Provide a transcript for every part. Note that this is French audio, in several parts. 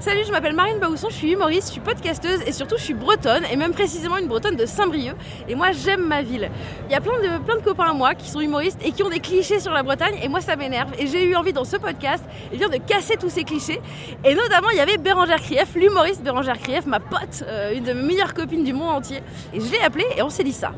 Salut, je m'appelle Marine Baousson, je suis humoriste, je suis podcasteuse et surtout je suis bretonne et même précisément une bretonne de Saint-Brieuc. Et moi j'aime ma ville. Il y a plein de, plein de copains à moi qui sont humoristes et qui ont des clichés sur la Bretagne et moi ça m'énerve. Et j'ai eu envie dans ce podcast eh bien, de casser tous ces clichés. Et notamment il y avait Bérangère Krief, l'humoriste Bérangère Krief, ma pote, euh, une de mes meilleures copines du monde entier. Et je l'ai appelée et on s'est dit ça.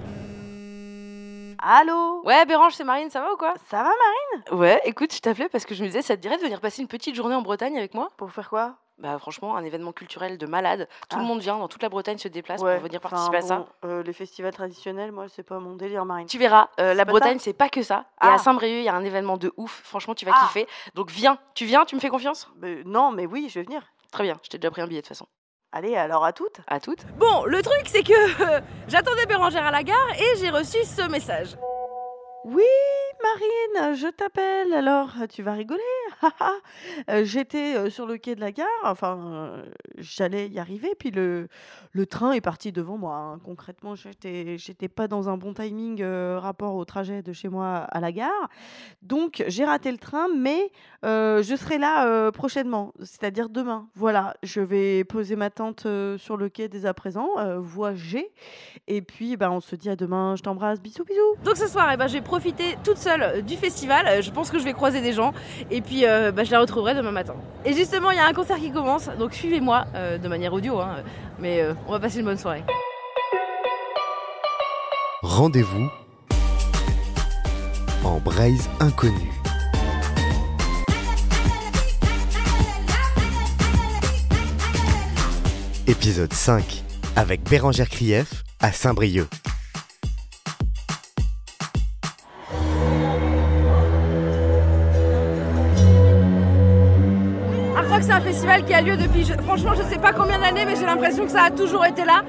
Allô? Ouais Bérange, c'est Marine, ça va ou quoi? Ça va Marine? Ouais, écoute, je t'appelais parce que je me disais ça te dirait de venir passer une petite journée en Bretagne avec moi? Pour faire quoi? Bah franchement, un événement culturel de malade. Tout le Ah. monde vient, dans toute la Bretagne se déplace Ouais, pour venir enfin, participer à ça. bon, euh, les festivals traditionnels, moi, c'est pas mon délire, Marine. Tu verras, euh, la Bretagne, c'est pas que ça. Et Ah. à Saint-Brieuc, il y a un événement de ouf. Franchement, tu vas Ah. kiffer. Donc viens, tu viens, tu me fais confiance? Non, mais oui, je vais venir. Très bien, je t'ai déjà pris un billet de toute façon. Allez, alors à toutes. À toutes. Bon, le truc, c'est que euh, j'attendais Bérangère à la gare et j'ai reçu ce message. Oui, Marine, je t'appelle. Alors, tu vas rigoler? Euh, J'étais euh, sur le quai de la gare. Enfin, euh, j'allais y arriver. Puis le, train est parti devant moi. hein. Concrètement, j'étais, pas dans un bon timing rapport au trajet de chez moi à la gare. Donc, j'ai raté le train, mais je serai là prochainement, c'est-à-dire demain. Voilà, je vais poser ma tente sur le quai dès à présent, euh, voie G. Et puis, ben, on se dit à demain. Je t'embrasse. Bisous, bisous. Donc ce soir, eh ben, je vais toute seule euh, du festival. Euh, Je pense que je vais croiser des gens. Et puis, euh, bah, je la retrouverai demain matin. Et justement, il y a un concert qui commence. Donc suivez-moi de manière audio. hein. Mais on va passer une bonne soirée. Rendez-vous en braise inconnue. Épisode 5 avec Bérangère Krief à Saint-Brieuc. C'est un festival qui a lieu depuis, franchement, je sais pas combien d'années, mais j'ai l'impression que ça a toujours été là.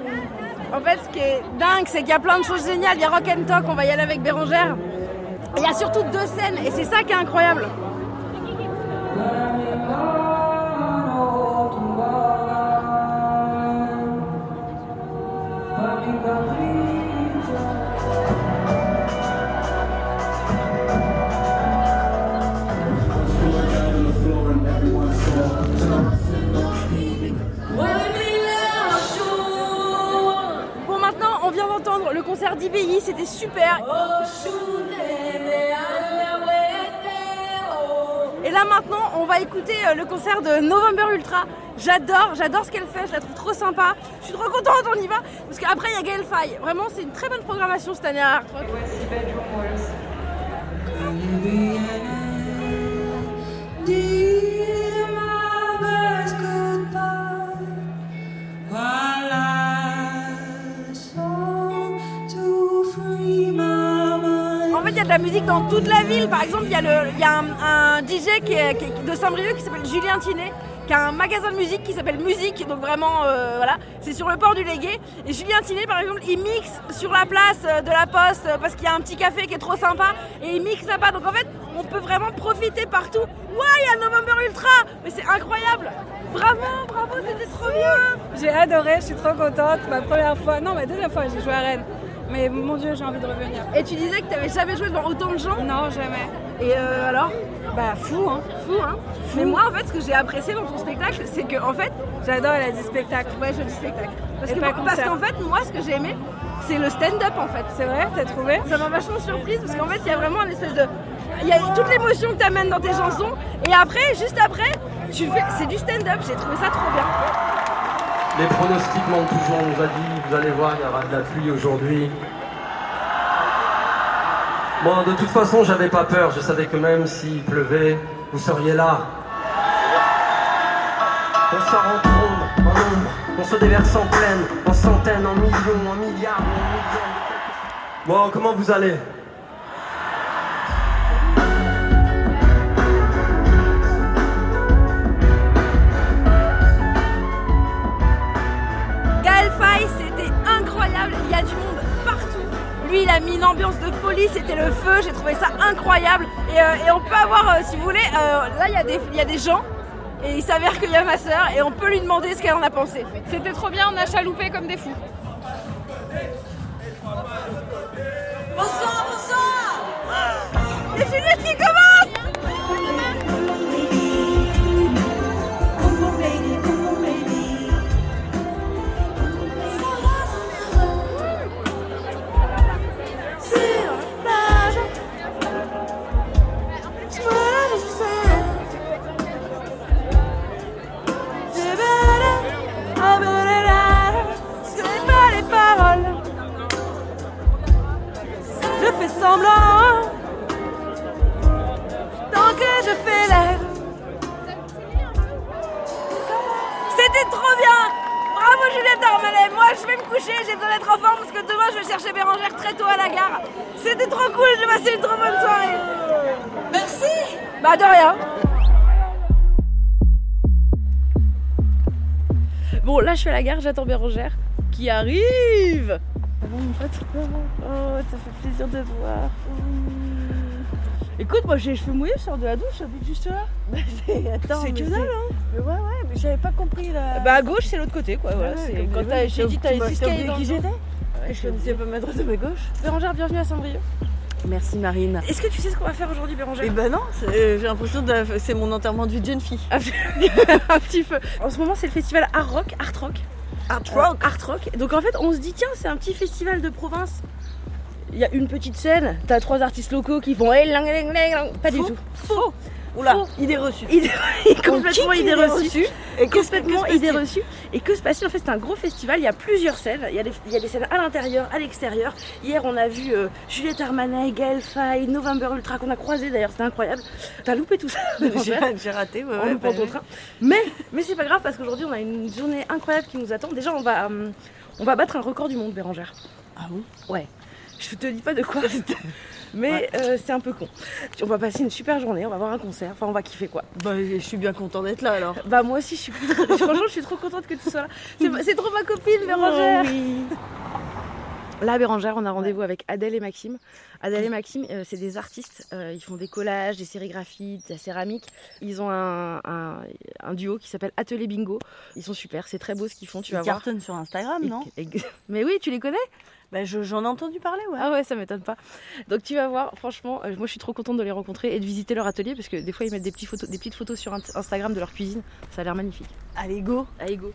En fait, ce qui est dingue, c'est qu'il y a plein de choses géniales. Il y a Rock and Talk, on va y aller avec Bérangère. Il y a surtout deux scènes, et c'est ça qui est incroyable. Concert d'IBI, c'était super. Et là maintenant, on va écouter euh, le concert de November Ultra. J'adore, j'adore ce qu'elle fait, je la trouve trop sympa. Je suis trop contente, on y va. Parce qu'après, il y a Gaël Faye. Vraiment, c'est une très bonne programmation cette année à. Dans toute la ville. Par exemple, il y a, un, DJ de Saint-Brieuc qui s'appelle Julien Tinet, qui a un magasin de musique qui s'appelle Musique. Donc vraiment, euh, voilà, c'est sur le port du Légué. Et Julien Tinet, par exemple, il mixe sur la place euh, de la Poste euh, parce qu'il y a un petit café qui est trop sympa et il mixe là-bas. Donc en fait, on peut vraiment profiter partout. Ouais, il y a November Ultra, mais c'est incroyable. Bravo, bravo, c'était trop bien. J'ai adoré, je suis trop contente. Ma première fois, non, ma deuxième fois, j'ai joué à Rennes. Mais mon Dieu, j'ai envie de revenir. Et tu disais que tu n'avais jamais joué devant autant de gens? Non, jamais. Et euh, alors? Bah, fou, hein. Fou, hein Mais moi, en fait, ce que j'ai apprécié dans ton spectacle, c'est que, en fait, J'adore, elle a dit spectacle. ouais, je dis spectacle. Parce Et que pas parce concert. qu'en fait, moi, ce que j'ai aimé, c'est le stand-up, en fait. C'est vrai, t'as trouvé? Ça m'a vachement surprise parce qu'en fait, il y a vraiment un espèce de. Il y a toute l'émotion que tu amènes dans tes chansons. Et après, juste après, tu fais. C'est du stand-up. J'ai trouvé ça trop bien. Les pronostics mentent toujours, on nous a dit, vous allez voir, il y aura de la pluie aujourd'hui. Bon, de toute façon, j'avais pas peur, je savais que même s'il pleuvait, vous seriez là. On sort en trombe, en ombre, on se déverse en pleine, en centaines, en millions, en milliards, en millions. Bon, comment vous allez? Lui, il a mis une ambiance de folie. C'était le feu. J'ai trouvé ça incroyable. Et, euh, et on peut avoir, euh, si vous voulez, euh, là, il y, a des- il y a des gens. Et il s'avère qu'il y a ma sœur. Et on peut lui demander ce qu'elle en a pensé. C'était trop bien, on a chaloupé comme des fous. Bonsoir, bonsoir Et Juliette j'attends Bérangère qui arrive. Bon, mon pote, oh, ça fait plaisir de te voir. Écoute, moi j'ai les cheveux mouillés, je sors de la douche, j'habite juste là. Attends, C'est que dalle, hein. Mais ouais, ouais, mais j'avais pas compris là. Bah à gauche, c'est l'autre côté, quoi. Voilà, Ouais, c'est quand j'ai dit, t'as tu les dans qui j'étais Ouais, Je connaissais pas ma droite et ma gauche. Bérangère, bienvenue à Saint-Brieuc. Merci Marine. Est-ce que tu sais ce qu'on va faire aujourd'hui, Bérangère? Eh ben non, c'est- j'ai l'impression de c'est mon enterrement de vie de jeune fille. un petit peu. En ce moment, c'est le festival Art Rock, Art Rock. Art Euh, Art Rock. Donc en fait, on se dit tiens, c'est un petit festival de province. Il y a une petite scène, t'as trois artistes locaux qui font hey, lang, lang, lang, lang. pas du tout. Faux. Oula, Faux. idée reçue. Idée- complètement idée idée reçue. reçue. Et complètement idée reçue. Et que se passe-t-il En fait, c'est un gros festival. Il y a plusieurs scènes. Il y a des, il y a des scènes à l'intérieur, à l'extérieur. Hier, on a vu euh, Juliette Armanet, Gaël Faye, November Ultra qu'on a croisé d'ailleurs. C'était incroyable. T'as loupé tout ça J'ai raté, ouais, en ouais. loupant bah ton oui. train. Mais, mais c'est pas grave parce qu'aujourd'hui, on a une journée incroyable qui nous attend. Déjà, on va, euh, on va battre un record du monde, Bérangère. Ah bon? Je te dis pas de quoi. Mais euh, c'est un peu con. On va passer une super journée, on va voir un concert, enfin on va kiffer quoi. Bah, je suis bien content d'être là alors. Bah moi aussi je suis franchement je suis trop contente que tu sois là. C'est trop ma copine Bérangère. Oh oui. Là Bérangère on a rendez-vous avec Adèle et Maxime. Adèle et Maxime euh, c'est des artistes, euh, ils font des collages, des sérigraphies, de la céramique. Ils ont un, un- un duo qui s'appelle Atelier Bingo. Ils sont super, c'est très beau ce qu'ils font, tu Tu vas voir. cartonnes sur Instagram, non et- Mais oui tu les connais? Bah, je- j'en ai entendu parler, ouais. Ah ouais, ça m'étonne pas. Donc tu vas voir, franchement, euh, moi je suis trop contente de les rencontrer et de visiter leur atelier parce que des fois ils mettent des, petits photos, des petites photos sur Instagram de leur cuisine. Ça a l'air magnifique. Allez, go. Allez, go.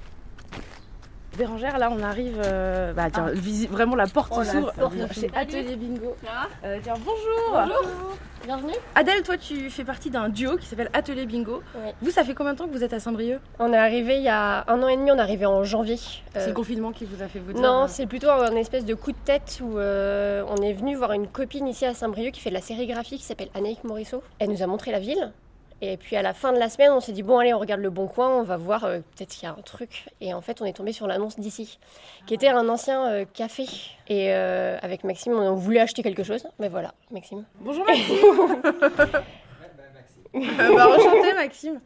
Bérangère, là on arrive. euh, bah tiens, visi- vraiment la porte Oh, s'ouvre chez. Atelier Bingo. Euh, tiens, bonjour. Bienvenue. Adèle, toi tu fais partie d'un duo qui s'appelle Atelier Bingo. Vous, ça fait combien de temps que vous êtes à Saint-Brieuc? On est arrivé il y a un an et demi, on est arrivé en janvier. Euh, C'est le confinement qui vous a fait vous dire non, euh, c'est plutôt un espèce de coup de tête où euh, on est venu voir une copine ici à Saint-Brieuc qui fait de la sérigraphie qui s'appelle Anaïk Morisseau. Elle nous a montré la ville. Et puis à la fin de la semaine, on s'est dit bon allez, on regarde le bon coin, on va voir euh, peut-être qu'il y a un truc. Et en fait, on est tombé sur l'annonce d'ici, qui était un ancien euh, café. Et euh, avec Maxime, on voulait acheter quelque chose. Mais voilà, Maxime. Bonjour Maxime. Euh, bah, enchanté Maxime.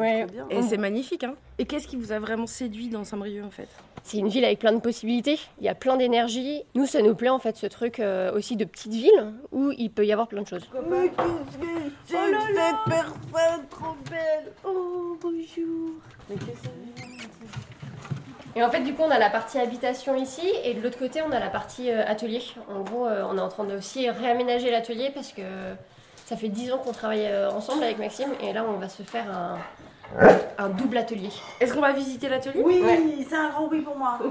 Ouais. Très bien. Et c'est magnifique, hein. Et qu'est-ce qui vous a vraiment séduit dans Saint-Brieuc en fait? C'est une ville avec plein de possibilités, il y a plein d'énergie. Nous, ça nous plaît en fait ce truc euh, aussi de petite ville où il peut y avoir plein de choses. Mais qu'est-ce que c'est Oh là que là. cette personne trop belle? Oh, bonjour Mais qu'est-ce que c'est Et en fait, du coup, on a la partie habitation ici et de l'autre côté, on a la partie euh, atelier. En gros, euh, on est en train de aussi réaménager l'atelier parce que ça fait 10 ans qu'on travaille euh, ensemble avec Maxime et là, on va se faire un, un double atelier. Est-ce qu'on va visiter l'atelier? Oui, Ouais. c'est un grand oui pour moi.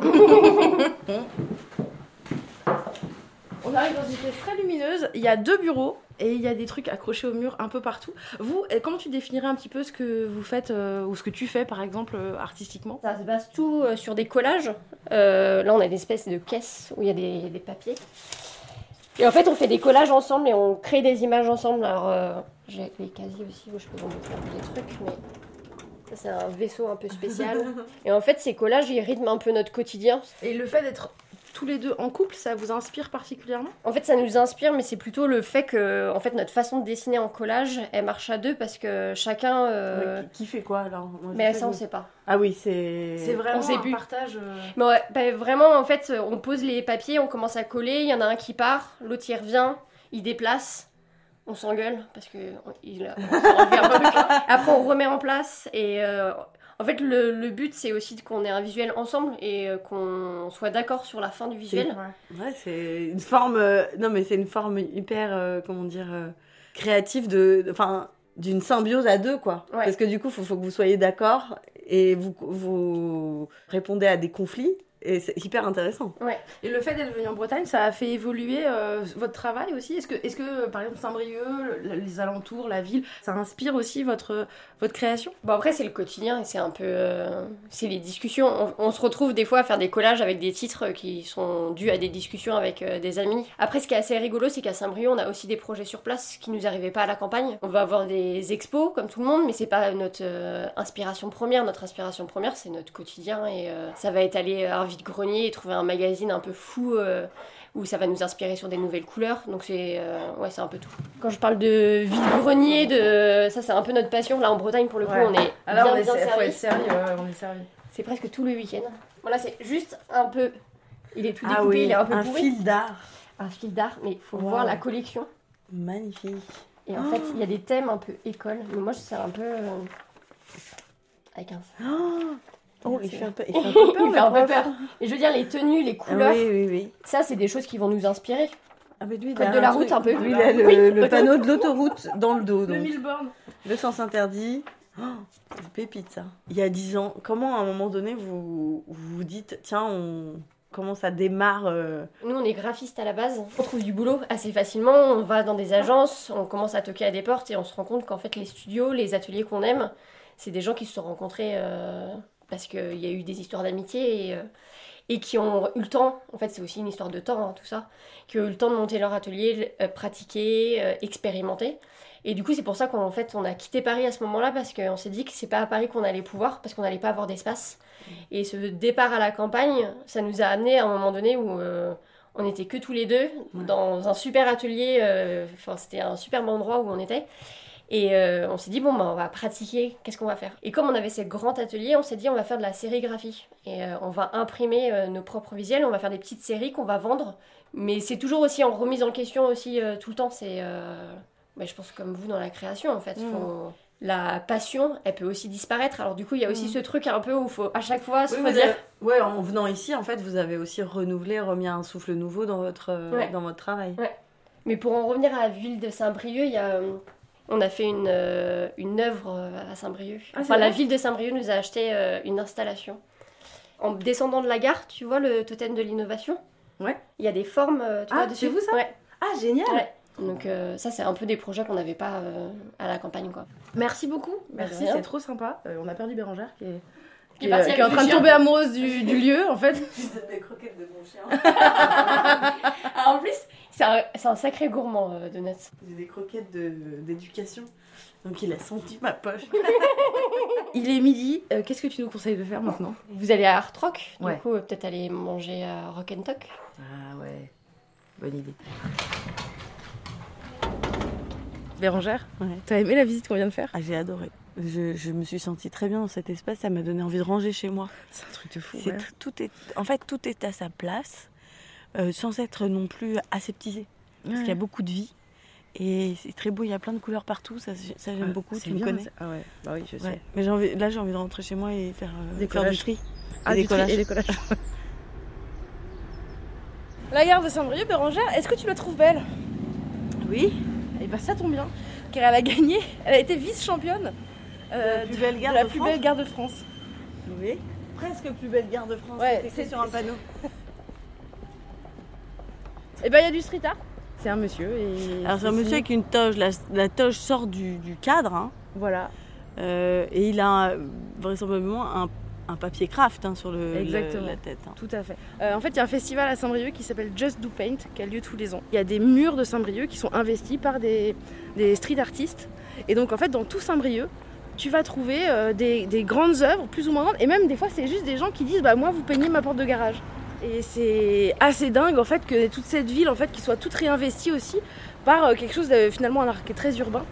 On arrive dans une pièce très lumineuse. Il y a deux bureaux et il y a des trucs accrochés au mur un peu partout. Vous, comment tu définirais un petit peu ce que vous faites euh, ou ce que tu fais par exemple euh, artistiquement? Ça se base tout euh, sur des collages. Euh, là, on a une espèce de caisse où il y a des, des papiers. Et en fait, on fait des collages ensemble et on crée des images ensemble. Alors, euh, j'ai les casiers aussi où je peux vous montrer des trucs, mais ça, c'est un vaisseau un peu spécial. et en fait, ces collages, ils rythment un peu notre quotidien. Et le fait d'être tous les deux en couple, ça vous inspire particulièrement? En fait, ça nous inspire, mais c'est plutôt le fait que, en fait, notre façon de dessiner en collage, elle marche à deux parce que chacun. euh, Ouais, qui, qui fait quoi alors? Moi, Mais ça, on sait pas. Ah oui, c'est. C'est vraiment On sait un plus. partage. euh, Mais ouais, bah, vraiment, en fait, on pose les papiers, on commence à coller, il y en a un qui part, l'autre il revient, il déplace, on s'engueule parce que on- il on. Après, on remet en place et euh, en fait, le, le but c'est aussi qu'on ait un visuel ensemble et euh, qu'on soit d'accord sur la fin du visuel. Ouais, c'est une forme. euh, Non, mais c'est une forme hyper, comment dire, créative de. Enfin, d'une symbiose à deux, quoi. Ouais. Parce que du coup, il faut, faut que vous soyez d'accord et vous, vous répondez à des conflits. Et c'est hyper intéressant. Et le fait d'être venu en Bretagne, ça a fait évoluer euh, votre travail aussi? Est-ce que, est que, par exemple, Saint-Brieuc, le- les alentours, la ville, ça inspire aussi votre, votre création? Bon après c'est le quotidien et c'est un peu euh, c'est les discussions. On, on se retrouve des fois à faire des collages avec des titres qui sont dus à des discussions avec euh, des amis. Après ce qui est assez rigolo c'est qu'à Saint-Brieuc on a aussi des projets sur place qui nous arrivaient pas à la campagne. On va avoir des expos comme tout le monde mais c'est pas notre euh, inspiration première. Notre inspiration première c'est notre quotidien et euh, ça va être aller euh, vide-grenier et trouver un magazine un peu fou euh, où ça va nous inspirer sur des nouvelles couleurs. Donc c'est euh, ouais, c'est un peu tout. Quand je parle de vide-grenier, de ça c'est un peu notre passion. Là en Bretagne pour le coup Ouais. on est Alors, bien, on est, bien faut servi. être sérieux, ouais, on est servi. C'est presque tout le week-end. Voilà, c'est juste un peu. Il est tout Ah découpé, oui, il est un peu un pourri. fil d'art. Un fil d'art, mais il faut Wow. voir la collection. Magnifique. Et en fait, il y a des thèmes un peu école. Mais moi, c'est un peu. euh, Avec un. Oh, il C'est- fait un peu, il fait un peu peur. il fait le un peu peur. Et je veux dire, les tenues, les Ah couleurs, oui, oui, oui. ça, c'est des choses qui vont nous inspirer. Ah, mais lui, il Code a de la route, un peu. Lui, il a le, Oui, le panneau de l'autoroute dans le dos. Le Donc. 1000 bornes. Le sens interdit. Oh, pépite ça. Il y a 10 ans, comment à un moment donné vous vous, vous dites tiens, on... comment ça démarre euh, Nous, on est graphiste à la base. On trouve du boulot assez facilement. On va dans des agences, on commence à toquer à des portes et on se rend compte qu'en fait, les studios, les ateliers qu'on aime, c'est des gens qui se sont rencontrés euh, parce qu'il y a eu des histoires d'amitié et, euh, et qui ont eu le temps. En fait, c'est aussi une histoire de temps, hein, tout ça. Qui ont eu le temps de monter leur atelier, euh, pratiquer, euh, expérimenter. Et du coup, c'est pour ça qu'en fait, on a quitté Paris à ce moment-là parce qu'on s'est dit que c'est pas à Paris qu'on allait pouvoir, parce qu'on n'allait pas avoir d'espace. Et ce départ à la campagne, ça nous a amené à un moment donné où euh, on était que tous les deux dans un super atelier. euh, Enfin, c'était un superbe endroit où on était. Et euh, on s'est dit, bon, bah, on va pratiquer, qu'est-ce qu'on va faire? Et comme on avait ces grands ateliers, on s'est dit, on va faire de la sérigraphie. Et euh, on va imprimer euh, nos propres visuels, on va faire des petites séries qu'on va vendre. Mais c'est toujours aussi en remise en question aussi tout le temps. C'est, bah, je pense, comme vous dans la création, en fait. Mm. Faut- La passion, elle peut aussi disparaître. Alors du coup, il y a aussi Mm. ce truc un peu où il faut à chaque fois se Oui, avez- Ouais, en venant ici, en fait, vous avez aussi renouvelé, remis un souffle nouveau dans votre, Ouais. dans votre travail. Mais pour en revenir à la ville de Saint-Brieuc, il y a, on a fait une, euh, une œuvre euh, à Saint-Brieuc. Ah, enfin, la ville de Saint-Brieuc nous a acheté euh, une installation. En descendant de la gare, tu vois le totem de l'innovation? Ouais. Il y a des formes, tu Ah, vois, dessus. c'est vous, ça? Ouais. Ah, génial. Ouais. Donc euh, ça, c'est un peu des projets qu'on n'avait pas euh, à la campagne, quoi. Merci beaucoup. Merci, c'est trop sympa. Euh, on a perdu Bérangère qui est, Qui est partie qui est en train de tomber amoureuse du, du lieu, en fait. des croquettes de mon chien. Ah, en plus, c'est un, c'est un sacré gourmand, euh, Donuts. J'ai des croquettes de- d'éducation. Donc il a senti ma poche. Il est midi. Euh, Qu'est-ce que tu nous conseilles de faire maintenant? Vous allez à Art Rock, du Ouais. coup, euh, peut-être aller manger à Rock and Talk. Ah ouais, bonne idée. Bérangère, Ouais. t'as aimé la visite qu'on vient de faire? Ah, j'ai adoré. Je, je me suis sentie très bien dans cet espace. Ça m'a donné envie de ranger chez moi. C'est un truc de fou. C'est ouais. tr- tout est, en fait, tout est à sa place, euh, sans être non plus aseptisé. Parce qu'il y a beaucoup de vie. Et c'est très beau, il y a plein de couleurs partout, ça, ça j'aime Ouais, beaucoup, tu me connais. Ah ouais, bah oui, je sais. Ouais. Mais envie, là j'ai envie de rentrer chez moi et faire, euh, Des faire du tri. Ah, des du collages. et des collages. La gare de Saint-Brieuc, Bérangère, est-ce que tu la trouves belle? Oui, Et bah ça tombe bien, car elle a gagné, elle a été vice-championne euh, la plus de- belle de gare la de plus France. belle gare de France. Oui, presque plus belle gare de France. Ouais, c'est- sur un panneau. Et bah il y a du street art. C'est un monsieur et. Alors c'est un monsieur avec une toge, la, la toge sort du, du cadre, hein, Voilà. euh, et il a euh, vraisemblablement un, un papier craft hein, sur le, le- Exactement. la tête. hein. Tout à fait. Euh, en fait, il y a un festival à Saint-Brieuc qui s'appelle Just Do Paint, qui a lieu tous les ans. Il y a des murs de Saint-Brieuc qui sont investis par des, des street artistes. Et donc, en fait, dans tout Saint-Brieuc, tu vas trouver euh, des, des grandes œuvres, plus ou moins grandes. Et même, des fois, c'est juste des gens qui disent Bah, moi, vous peignez ma porte de garage. Et c'est assez dingue, en fait, que toute cette ville, en fait, qui soit toute réinvestie aussi par euh, quelque chose, de, finalement, un est très urbain.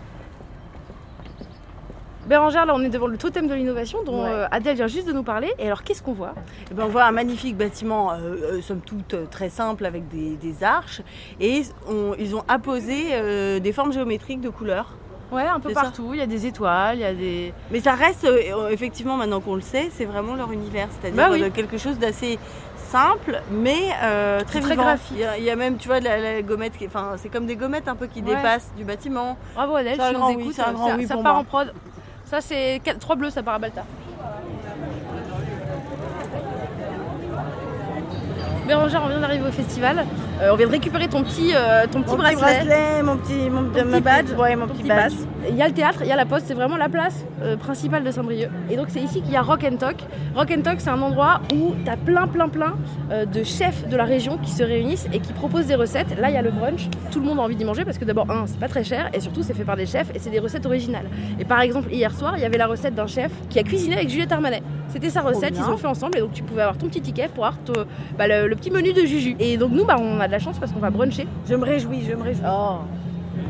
Bérangère, là, on est devant le totem de l'innovation dont Ouais. euh, Adèle vient juste de nous parler. Et alors, qu'est-ce qu'on voit? Eh ben, on voit un magnifique bâtiment, euh, euh, somme toute très simple, avec des, des arches, et on- ils ont apposé euh, des formes géométriques de couleurs. Ouais, un peu ça. partout. Il y a des étoiles, il y a des. Mais ça reste, euh, effectivement, maintenant qu'on le sait, c'est vraiment leur univers, c'est-à-dire Bah oui. euh, quelque chose d'assez simple, mais euh, très, Très vivant. graphique. Il y, a, il y a même, tu vois, la, la gommette, qui- enfin, c'est comme des gommettes un peu qui Ouais. dépassent du bâtiment. Bravo Adèle, oui, ça oui ça pour part en prod. Ça, c'est 3 bleus, ça part à Balta. Bérangère, on vient d'arriver au festival. Euh, on vient de récupérer ton petit, euh, ton petit Mon petit bracelet. bracelet, mon petit, mon, Ton petit badge, ouais, mon ton petit badge. Il y a le théâtre, il y a la poste, c'est vraiment la place euh, principale de Saint-Brieuc. Et donc c'est ici qu'il y a Rock and Talk. Rock and Talk, c'est un endroit où tu as plein, plein, plein de chefs de la région qui se réunissent et qui proposent des recettes. Là, il y a le brunch. Tout le monde a envie d'y manger parce que d'abord, un, c'est pas très cher et surtout, c'est fait par des chefs et c'est des recettes originales. Et par exemple, hier soir, il y avait la recette d'un chef qui a cuisiné avec Juliette Armanet. C'était sa recette, ils ont fait ensemble et donc tu pouvais avoir ton petit ticket pour avoir bah, le, le petit menu de Juju. Et donc nous, bah, on a de la chance parce qu'on va bruncher. Je me réjouis, je me réjouis. Oh.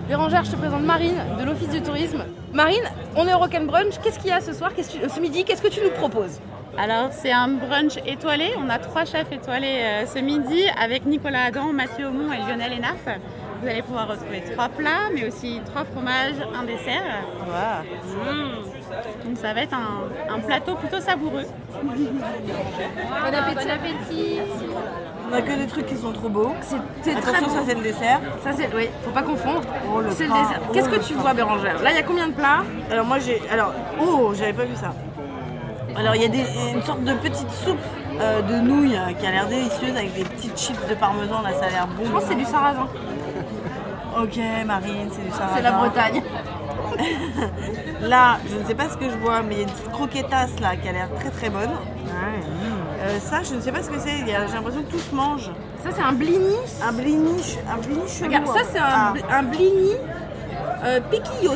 Bérangère, je te présente Marine de l'Office du tourisme. Marine, on est au Rock'n'Brunch. Qu'est-ce qu'il y a ce soir? Tu- Ce midi, qu'est-ce que tu nous proposes? Alors, c'est un brunch étoilé. On a trois chefs étoilés euh, ce midi avec Nicolas Adam, Mathieu Aumont et Lionel Enaf. Vous allez pouvoir retrouver trois plats, mais aussi trois fromages, un dessert. Mmh. Donc, ça va être un, un plateau plutôt savoureux. Bon appétit. On a que des trucs qui sont trop beaux. C'est c'est très Attention, bon. ça c'est le dessert. Ça c'est, oui, faut pas confondre. Oh, c'est le dessert. Oh, Qu'est-ce que tu vois, Bérangère Là, il y a combien de plats Alors moi j'ai. Alors. Oh, j'avais pas vu ça. Alors il y a des- une sorte de petite soupe euh, de nouilles euh, qui a l'air délicieuse avec des petites chips de parmesan. Là, ça a l'air bon. Je pense que c'est du sarrasin. Ok, Marine, c'est du sarrasin. C'est la Bretagne. Là, je ne sais pas ce que je vois, mais il y a une petite croquetasse là qui a l'air très très bonne. Euh, ça, je ne sais pas ce que c'est. J'ai l'impression que tout se mange. Ça, c'est un blini. Un blini, un blini chelou. Regarde, ça, c'est un, Ah. bl- un blini euh, piquillos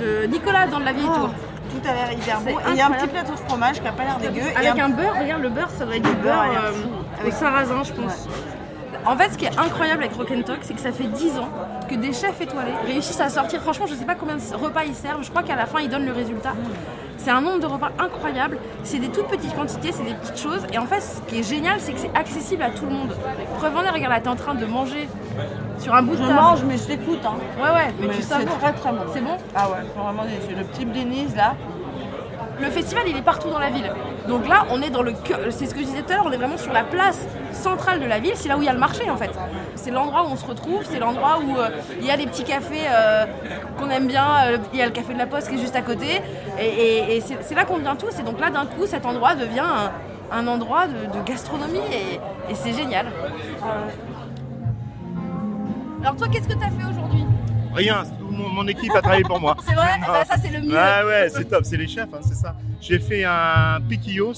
de Nicolas dans de la vieille Oh, tour. tout a l'air hyper bon. Et il y a un petit plateau de fromage qui a pas l'air dégueu. et Avec un- un beurre, regarde le beurre, ça doit être du beurre beurre euh, avec sarrasin, je pense. En fait, ce qui est incroyable avec Rock Talk, c'est que ça fait 10 ans que des chefs étoilés réussissent à sortir. Franchement, je sais pas combien de repas ils servent. Je crois qu'à la fin, ils donnent le résultat. C'est un nombre de repas incroyable. C'est des toutes petites quantités, c'est des petites choses. Et en fait, ce qui est génial, c'est que c'est accessible à tout le monde. Preuve en est, regarde là, t'es en train de manger sur un bout de Je table. mange, mais je t'écoute. Hein. Ouais, ouais, mais, Mais tu c'est très très bon. C'est bon Ah ouais, faut vraiment délicieux. Le petit Denise là. Le festival, il est partout dans la ville. Donc là, on est dans le cœur, c'est ce que je disais tout à l'heure, on est vraiment sur la place centrale de la ville. C'est là où il y a le marché en fait. C'est l'endroit où on se retrouve, c'est l'endroit où euh, il y a des petits cafés euh, qu'on aime bien. Euh, Il y a le café de la Poste qui est juste à côté. Et, et- et c'est là qu'on vient tous. Et donc là, d'un coup, cet endroit devient un, un endroit de, de gastronomie et, et c'est génial. Alors toi, qu'est-ce que tu as fait aujourd'hui? Rien, mon, mon équipe a travaillé pour moi. C'est vrai Non. Bah, Ça, c'est le mieux. Ouais, ouais, c'est top, c'est les chefs, hein, c'est ça. J'ai fait un piquillos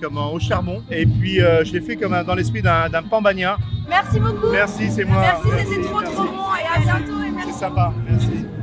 comme au charbon et puis euh, je l'ai fait comme un- dans l'esprit d'un d'un pambagna. Merci beaucoup. Merci, c'est moi. Merci, c'était trop trop bon et à bientôt. et merci. C'est sympa, merci.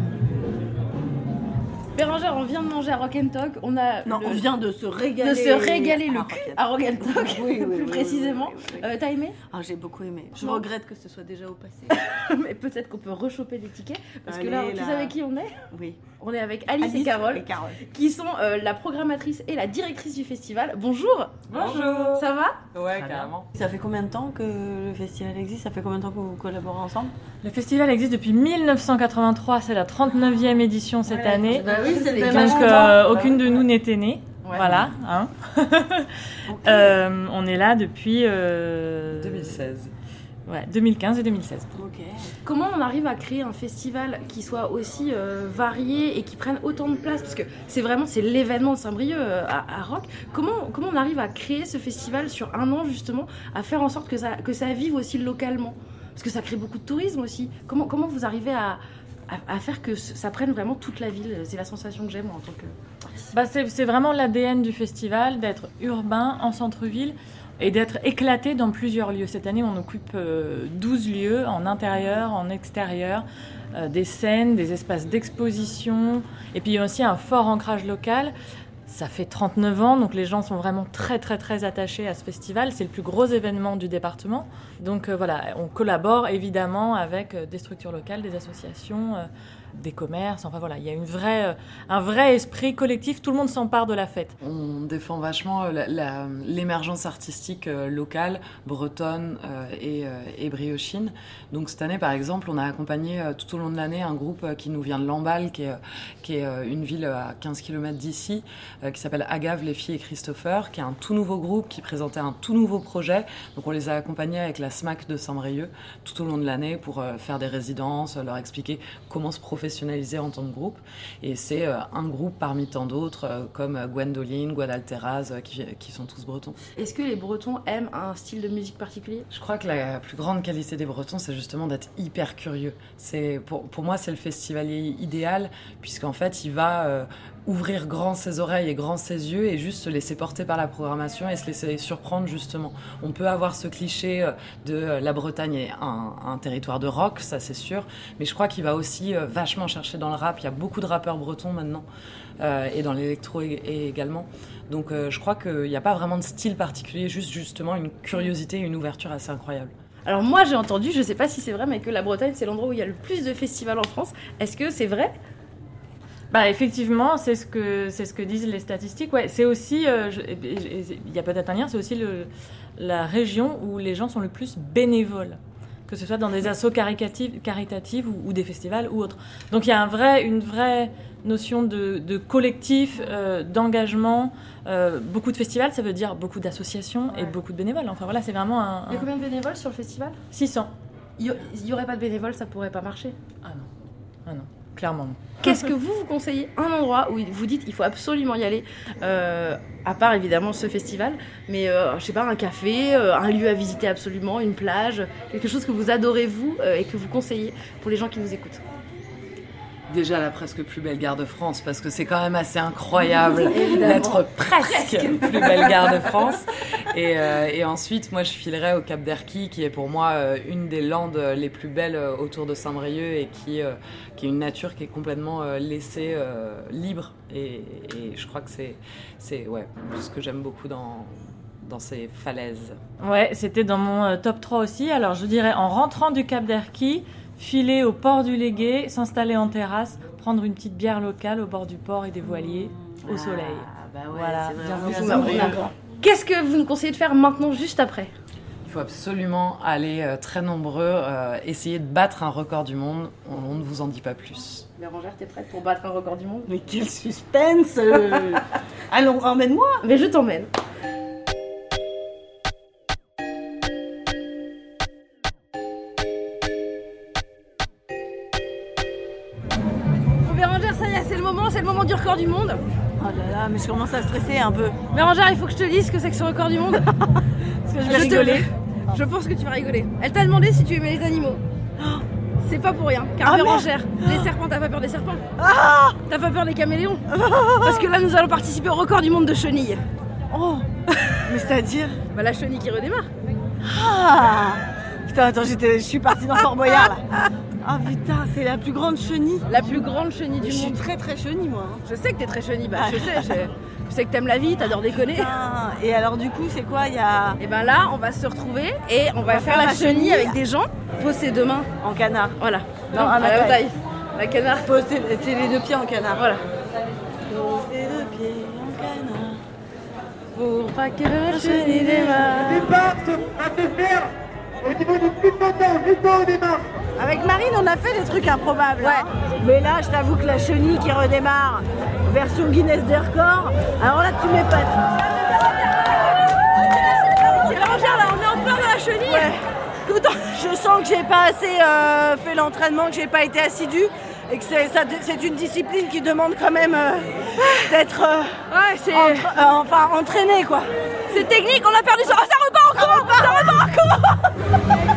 Bérangère, on vient de manger à Rock and Talk. On a Non, le- on vient de se régaler. de se régaler le cul à Rock and Talk, Oui, oui, plus oui, précisément. Euh, T'as aimé? Ah, j'ai beaucoup aimé. Je Non. regrette que ce soit déjà au passé. Mais peut-être qu'on peut rechoper des tickets. Parce que là, tu sais avec qui on est? Oui. On est avec Alice, et Carole, et Carole. qui sont euh, la programmatrice et la directrice du festival. Bonjour Bonjour. Ça va? Ouais, carrément. Ça fait combien de temps que le festival existe? Ça fait combien de temps que vous collaborez ensemble? Le festival existe depuis 1983, c'est la 39e édition cette année. Bah oui, c'est les Donc euh, aucune de nous n'était née. Ouais. Voilà. hein. Euh, on est là depuis euh, 2016. Ouais, 2015 et 2016. Ok. Comment on arrive à créer un festival qui soit aussi euh, varié et qui prenne autant de place? Parce que c'est vraiment c'est l'événement de Saint-Brieuc euh, à, à Rock. Comment, comment on arrive à créer ce festival sur un an justement, à faire en sorte que ça, que ça vive aussi localement? Parce que ça crée beaucoup de tourisme aussi. Comment, comment vous arrivez à, à, à faire que ça prenne vraiment toute la ville? C'est la sensation que j'ai moi en tant que... Bah, c'est vraiment l'ADN du festival d'être urbain en centre-ville et d'être éclaté dans plusieurs lieux. Cette année, on occupe euh, 12 lieux en intérieur, en extérieur, euh, des scènes, des espaces d'exposition et puis il y a aussi un fort ancrage local. Ça fait 39 ans, donc les gens sont vraiment très très très attachés à ce festival. C'est le plus gros événement du département. Donc euh, voilà, on collabore évidemment avec euh, des structures locales, des associations, euh, des commerces. Enfin voilà, il y a une vraie, euh, un vrai esprit collectif. Tout le monde s'empare de la fête. On défend vachement euh, l'émergence artistique euh, locale, bretonne et, et briochine. Donc cette année, par exemple, on a accompagné tout au long de l'année un groupe qui nous vient de Lamballe, qui est, qui est une ville à 15 km d'ici, qui s'appelle Agave, les filles et Christopher, qui est un tout nouveau groupe qui présentait un tout nouveau projet. Donc on les a accompagnés avec la SMAC de Saint-Brieuc tout au long de l'année pour faire des résidences, leur expliquer comment se professionnaliser en tant que groupe. Et c'est euh, un groupe parmi tant d'autres, euh, comme euh, Gwendoline, Guadalteraz, qui, qui sont tous bretons. Est-ce que les Bretons aiment un style de musique particulier? Je crois que la plus grande qualité des Bretons, c'est justement d'être hyper curieux. Pour, pour moi, c'est le festivalier idéal, puisqu'en fait, il va ouvrir grand ses oreilles et grand ses yeux et juste se laisser porter par la programmation et se laisser surprendre justement. On peut avoir ce cliché euh, de euh, la Bretagne est un, territoire de rock, ça c'est sûr, mais je crois qu'il va aussi euh, vachement chercher dans le rap. Il y a beaucoup de rappeurs bretons maintenant euh, et dans l'électro ég- et également. Donc euh, je crois qu'il n'y a pas vraiment de style particulier, juste justement une curiosité, une ouverture assez incroyable. Alors moi j'ai entendu, je sais pas si c'est vrai, mais que la Bretagne c'est l'endroit où il y a le plus de festivals en France. Est-ce que c'est vrai? Bah effectivement, c'est ce que c'est ce que disent les statistiques. Ouais, c'est aussi, euh, je- il y a peut-être un lien, c'est aussi le, la région où les gens sont le plus bénévoles, que ce soit dans des assos caritatives, caritatives ou, ou des festivals ou autres. Donc il y a un vrai, une vraie notion de, de collectif, euh, d'engagement. Euh, beaucoup de festivals, ça veut dire beaucoup d'associations et beaucoup de bénévoles. Enfin voilà, c'est vraiment un, Il y a combien de bénévoles sur le festival? 600. Il y, il y aurait pas de bénévoles, ça pourrait pas marcher. Ah non, ah non, clairement. Qu'est-ce que vous vous conseillez Un endroit où vous dites il faut absolument y aller, euh, à part évidemment ce festival, mais euh, je sais pas, un café, euh, un lieu à visiter absolument, une plage, quelque chose que vous adorez vous euh, et que vous conseillez pour les gens qui nous écoutent? Déjà la presque plus belle gare de France, parce que c'est quand même assez incroyable d'être presque plus belle gare de France. Et, euh, et ensuite, moi, je filerai au Cap d'Erquy, qui est pour moi euh, une des landes les plus belles euh, autour de Saint-Brieuc et qui, euh, qui est une nature qui est complètement euh, laissée euh, libre. Et, et je crois que c'est, c'est ouais, ce que j'aime beaucoup dans, dans ces falaises. Ouais, c'était dans mon euh, top 3 aussi. Alors je dirais en rentrant du Cap d'Erquy, filer au port du Légué, s'installer en terrasse, prendre une petite bière locale au bord du port et des voiliers au soleil. voilà, bienvenue à Vous Saint-Brieuc. m'avez- Qu'est-ce que vous nous conseillez de faire maintenant, juste après? Il faut absolument aller euh, très nombreux, euh, essayer de battre un record du monde. On, on ne vous en dit pas plus. Bérangère, t'es prête pour battre un record du monde? Mais quel suspense euh. Allons, emmène-moi Mais je t'emmène. Record du monde. Oh là là, mais je commence à stresser un peu. Bérangère, il faut que je te dise ce que c'est que ce record du monde. Parce que je vais rigoler. Je pense que tu vas rigoler. Elle t'a demandé si tu aimais les animaux. C'est pas pour rien. Car Ah, Bérangère, les serpents, t'as pas peur des serpents Ah T'as pas peur des caméléons Parce que là, nous allons participer au record du monde de chenilles. Oh Mais c'est-à-dire Bah, la chenille qui redémarre. Ah Putain, attends, j'étais, je suis partie dans Fort Boyard là. Ah putain, c'est la plus grande chenille. La plus grande chenille du Je suis monde. très très chenille moi. hein. Je sais que t'es très chenille, bah je sais, je, je sais que t'aimes la vie, t'adores déconner. Putain, Et alors du coup, c'est quoi Il y a Et ben là, on va se retrouver et on va, va faire, faire la chenille chenille. avec des gens. Pose ses deux mains, en canard. voilà. Non, Non, à la taille. taille. La canard. Pose tes, tes- les deux pieds en canard. Voilà. Pose tes deux pieds en canard. Pour pas que la chenille démarre. Départ, à faire au niveau du plus montant, juste au départ. Avec Marine, on a fait des trucs improbables. hein. Mais là, je t'avoue que la chenille qui redémarre, version Guinness des records, alors là, tu m'épates. C'est Bérangère là, on est en plein dans la chenille. Ouais. Je sens que j'ai pas assez euh, fait l'entraînement, que j'ai pas été assidue et que c'est, une discipline qui demande quand même euh, d'être euh, Ouais, euh, enfin entraîné quoi. c'est technique, on a perdu ça. Oh, ça 咱们唠嗑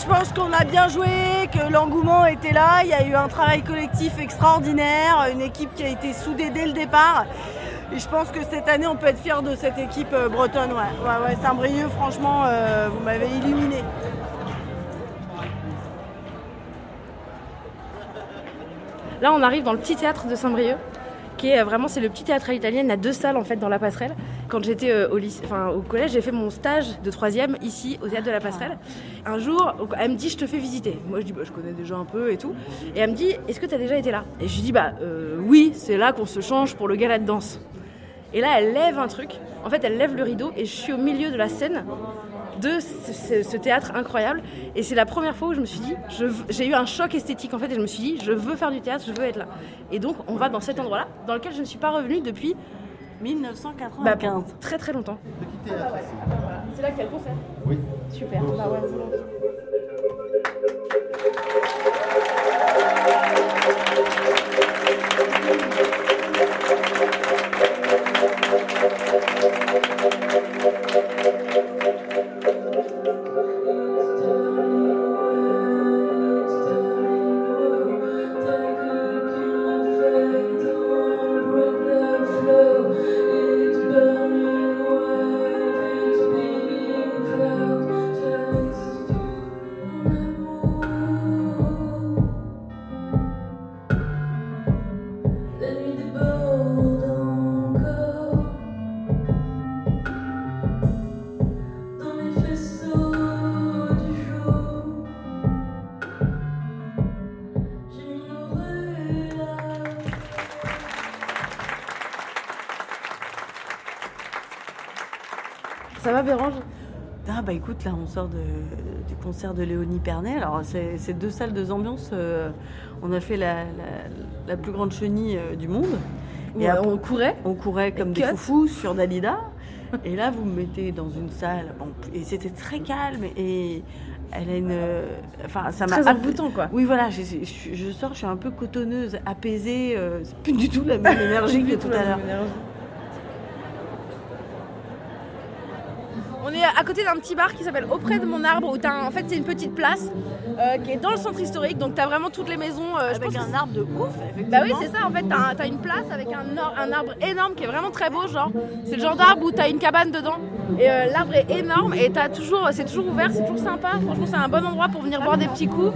je pense qu'on a bien joué, que l'engouement était là, il y a eu un travail collectif extraordinaire, une équipe qui a été soudée dès le départ. Et je pense que cette année, on peut être fier de cette équipe euh, bretonne. Ouais, ouais, Saint-Brieuc, franchement, euh, vous m'avez illuminé. Là, on arrive dans le petit théâtre de Saint-Brieuc, qui euh, vraiment c'est le petit théâtre à l'italienne. Il y a deux salles en fait dans la passerelle. Quand j'étais euh, au collège, j'ai fait mon stage de troisième ici au théâtre de la passerelle. Un jour, elle me dit je te fais visiter. Moi je dis bah je connais déjà un peu et tout. Et elle me dit est-ce que tu as déjà été là? Et je lui dis bah euh, oui, c'est là qu'on se change pour le gala de danse. Et là, elle lève un truc. En fait, elle lève le rideau et je suis au milieu de la scène de ce, ce- ce théâtre incroyable. Et c'est la première fois où je me suis dit, j'ai eu un choc esthétique en fait, et je me suis dit, je veux faire du théâtre, je veux être là. Et donc, on va dans cet endroit-là, dans lequel je ne suis pas revenue depuis 1995. bah, très très longtemps. C'est là qu'il y a le concert. Oui. Super. Bah ouais. Là on sort de- du concert de Léonie Pernet. Alors c'est deux salles, deux ambiances. euh, on a fait la, la- la plus grande chenille euh, du monde. Après- on courait. On courait comme des foufous sur Dalida. et là vous me mettez dans une salle. Bon, et c'était très calme et elle a une. Enfin ça m'a. Très envoûtant quoi. Oui voilà, je, je- je sors, je suis un peu cotonneuse, apaisée. euh, c'est plus du tout la même énergie que tout à l'heure. Est à côté d'un petit bar qui s'appelle Auprès de mon arbre où t'as en fait c'est une petite place euh, qui est dans le centre historique donc t'as vraiment toutes les maisons. euh, je Avec pense un arbre de ouf, effectivement. Bah oui c'est ça en fait t'as, t'as une place avec un, or- un arbre énorme qui est vraiment très beau genre c'est le genre d'arbre où t'as une cabane dedans et euh, l'arbre est énorme et t'as toujours c'est toujours ouvert c'est toujours sympa franchement c'est un bon endroit pour venir boire des petits coups.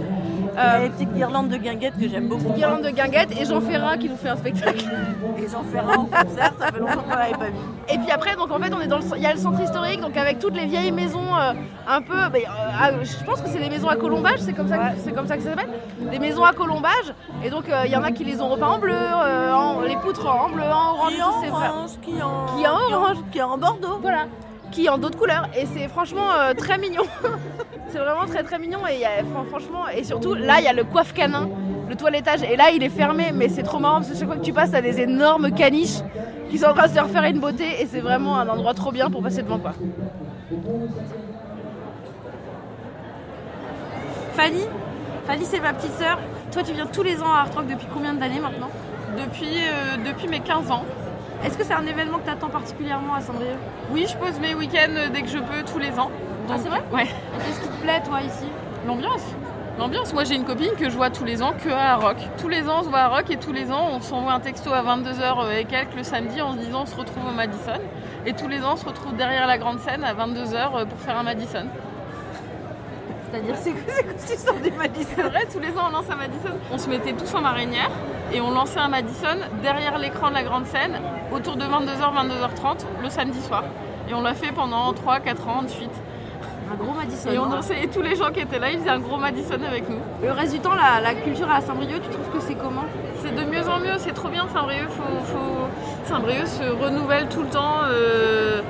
A les petites guirlandes de guinguettes que j'aime beaucoup. Guirlande de guinguettes et Jean Ferrat qui nous fait un spectacle. Et Jean Ferrat en concert, ça fait longtemps qu'on l'avait pas vu. Et puis après, donc en fait, on est dans le, il y a le centre historique, donc avec toutes les vieilles maisons euh, un peu, bah, euh, je pense que c'est les maisons à colombage, c'est comme ça, que- c'est comme ça que ça s'appelle, des maisons à colombage. Et donc euh, il y en a qui les ont repeints en bleu, euh, en- les poutres en bleu, en orange, Qui en c'est vrai. orange, qui en, Qui en orange, qui en bordeaux. voilà, qui en d'autres couleurs. Et c'est franchement euh, très mignon. c'est vraiment très très mignon et y a- franchement et surtout là il y a le coiffe canin, le toilettage et là il est fermé, mais c'est trop marrant parce que chaque fois que tu passes t'as des énormes caniches qui sont en train de se refaire une beauté et c'est vraiment un endroit trop bien pour passer devant quoi. Fanny, Fanny c'est ma petite sœur. Toi tu viens tous les ans à Art Rock depuis combien d'années maintenant? Depuis, euh, depuis mes 15 ans. Est-ce que c'est un événement que tu attends particulièrement à Saint-Brieuc? Oui, je pose mes week-ends euh, dès que je peux, tous les ans. Ah, c'est vrai Ouais. Qu'est-ce qui te plaît toi ici L'ambiance. L'ambiance. Moi, j'ai une copine que je vois tous les ans que à Rock. Tous les ans, on se voit à Rock et tous les ans, on s'envoie un texto à 22h et quelques le samedi en se disant on se retrouve au Madison. Et tous les ans, on se retrouve derrière la grande scène à 22h pour faire un Madison. C'est-à-dire c'est quoi cette histoire du Madison C'est vrai, tous les ans, on lance un Madison. On se mettait tous en marinière et on lançait un Madison derrière l'écran de la grande scène autour de 22h, 22h30 le samedi soir. Et on l'a fait pendant 3-4 ans de suite. Un gros Madison. Et on dansait, et tous les gens qui étaient là, ils faisaient un gros Madison avec nous. Le reste du temps, la, la culture à Saint-Brieuc, tu trouves que c'est comment? C'est de mieux en mieux, c'est trop bien Saint-Brieuc. Faut, faut... Saint-Brieuc se renouvelle tout le temps. euh,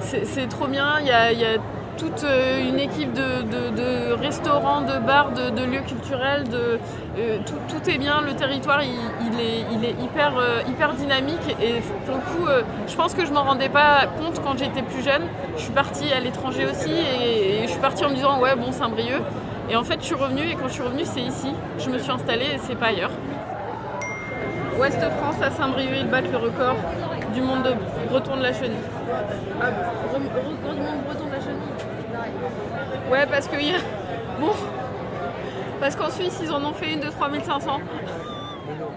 c'est trop bien. Il y a, il y a toute euh, une équipe de, restaurants, de bars, de, lieux culturels. Euh, tout, est bien. Le territoire, il, est, euh, hyper dynamique. Et pour le coup, je pense que je m'en rendais pas compte quand j'étais plus jeune. Je suis partie à l'étranger aussi et, et je suis partie en me disant ouais bon Saint-Brieuc. Et en fait, je suis revenue et quand je suis revenue, c'est ici. Je me suis installée et c'est pas ailleurs. Ouest France à Saint-Brieuc, ils battent le record du monde de breton de la chenille. Ah, record du monde breton de la chenille Ouais, parce que y a... bon, parce qu'en Suisse, ils en ont fait une de 3500.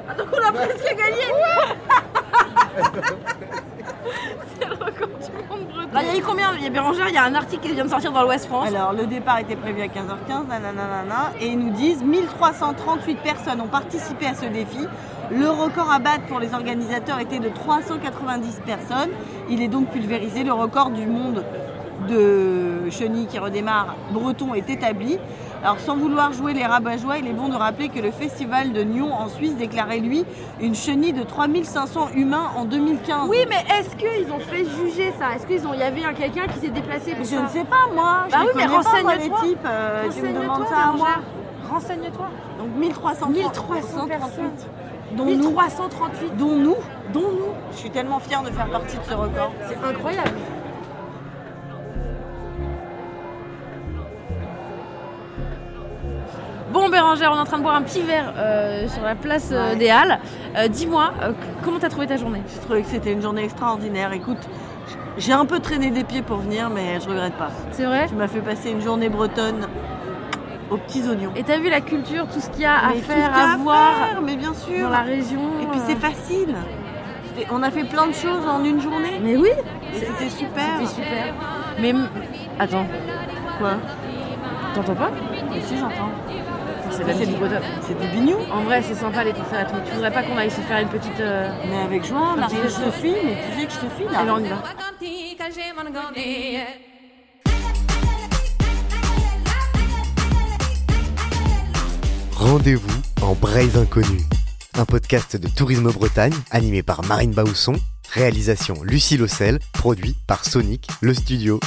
Ah, donc on a presque gagné C'est le record du monde breton. Là, il y a eu combien? Il y a Bérangère, il y a un article qui vient de sortir dans l'Ouest France. Alors, le départ était prévu à 15h15, nanana, et ils nous disent 1338 personnes ont participé à ce défi. Le record à battre pour les organisateurs était de 390 personnes. Il est donc pulvérisé. Le record du monde de chenilles qui redémarre breton est établi. Alors sans vouloir jouer les rabat-joie, il est bon de rappeler que le festival de Nyon en Suisse déclarait lui une chenille de 3500 humains en 2015. Oui, mais est-ce qu'ils ont fait juger ça? Est-ce qu'il y avait un quelqu'un qui s'est déplacé pour Je ça? ne sais pas moi. Je Bah les oui, mais moi, les renseigne-toi. types. euh, tu me Renseigne-toi, demandes ça à moi. Renseigne-toi. Donc 1300 1300 personnes. Dont 1338. nous. Dont nous. Dont nous. Je suis tellement fière de faire partie de ce record. C'est incroyable. Bon Bérangère, on est en train de boire un petit verre euh, sur la place euh, Ouais. des Halles. Euh, Dis-moi, comment t'as trouvé ta journée? J'ai trouvé que c'était une journée extraordinaire. Écoute, j'ai un peu traîné des pieds pour venir, mais je regrette pas. C'est vrai? Tu m'as fait passer une journée bretonne aux petits oignons. Et t'as vu la culture, tout ce qu'il y a à Mais faire, a à à voir faire, mais bien sûr. dans la région Et puis c'est facile. On a fait plein de choses en une journée. Mais oui c'était super. C'était super. Mais attends, Quoi? T'entends pas? Mais si j'entends. C'est de la C'est musique du- bretonne. C'est du bignou. En vrai, c'est sympa les concerts et tout. Tu voudrais pas qu'on aille se faire une petite. euh, Mais avec joie, Marie, je te suis, mais tu sais que je te suis là. Allez, on y va. Rendez-vous en Braise Inconnue, un podcast de Tourisme Bretagne animé par Marine Baousson, réalisation Lucie Lossel, produit par Sonic, le studio.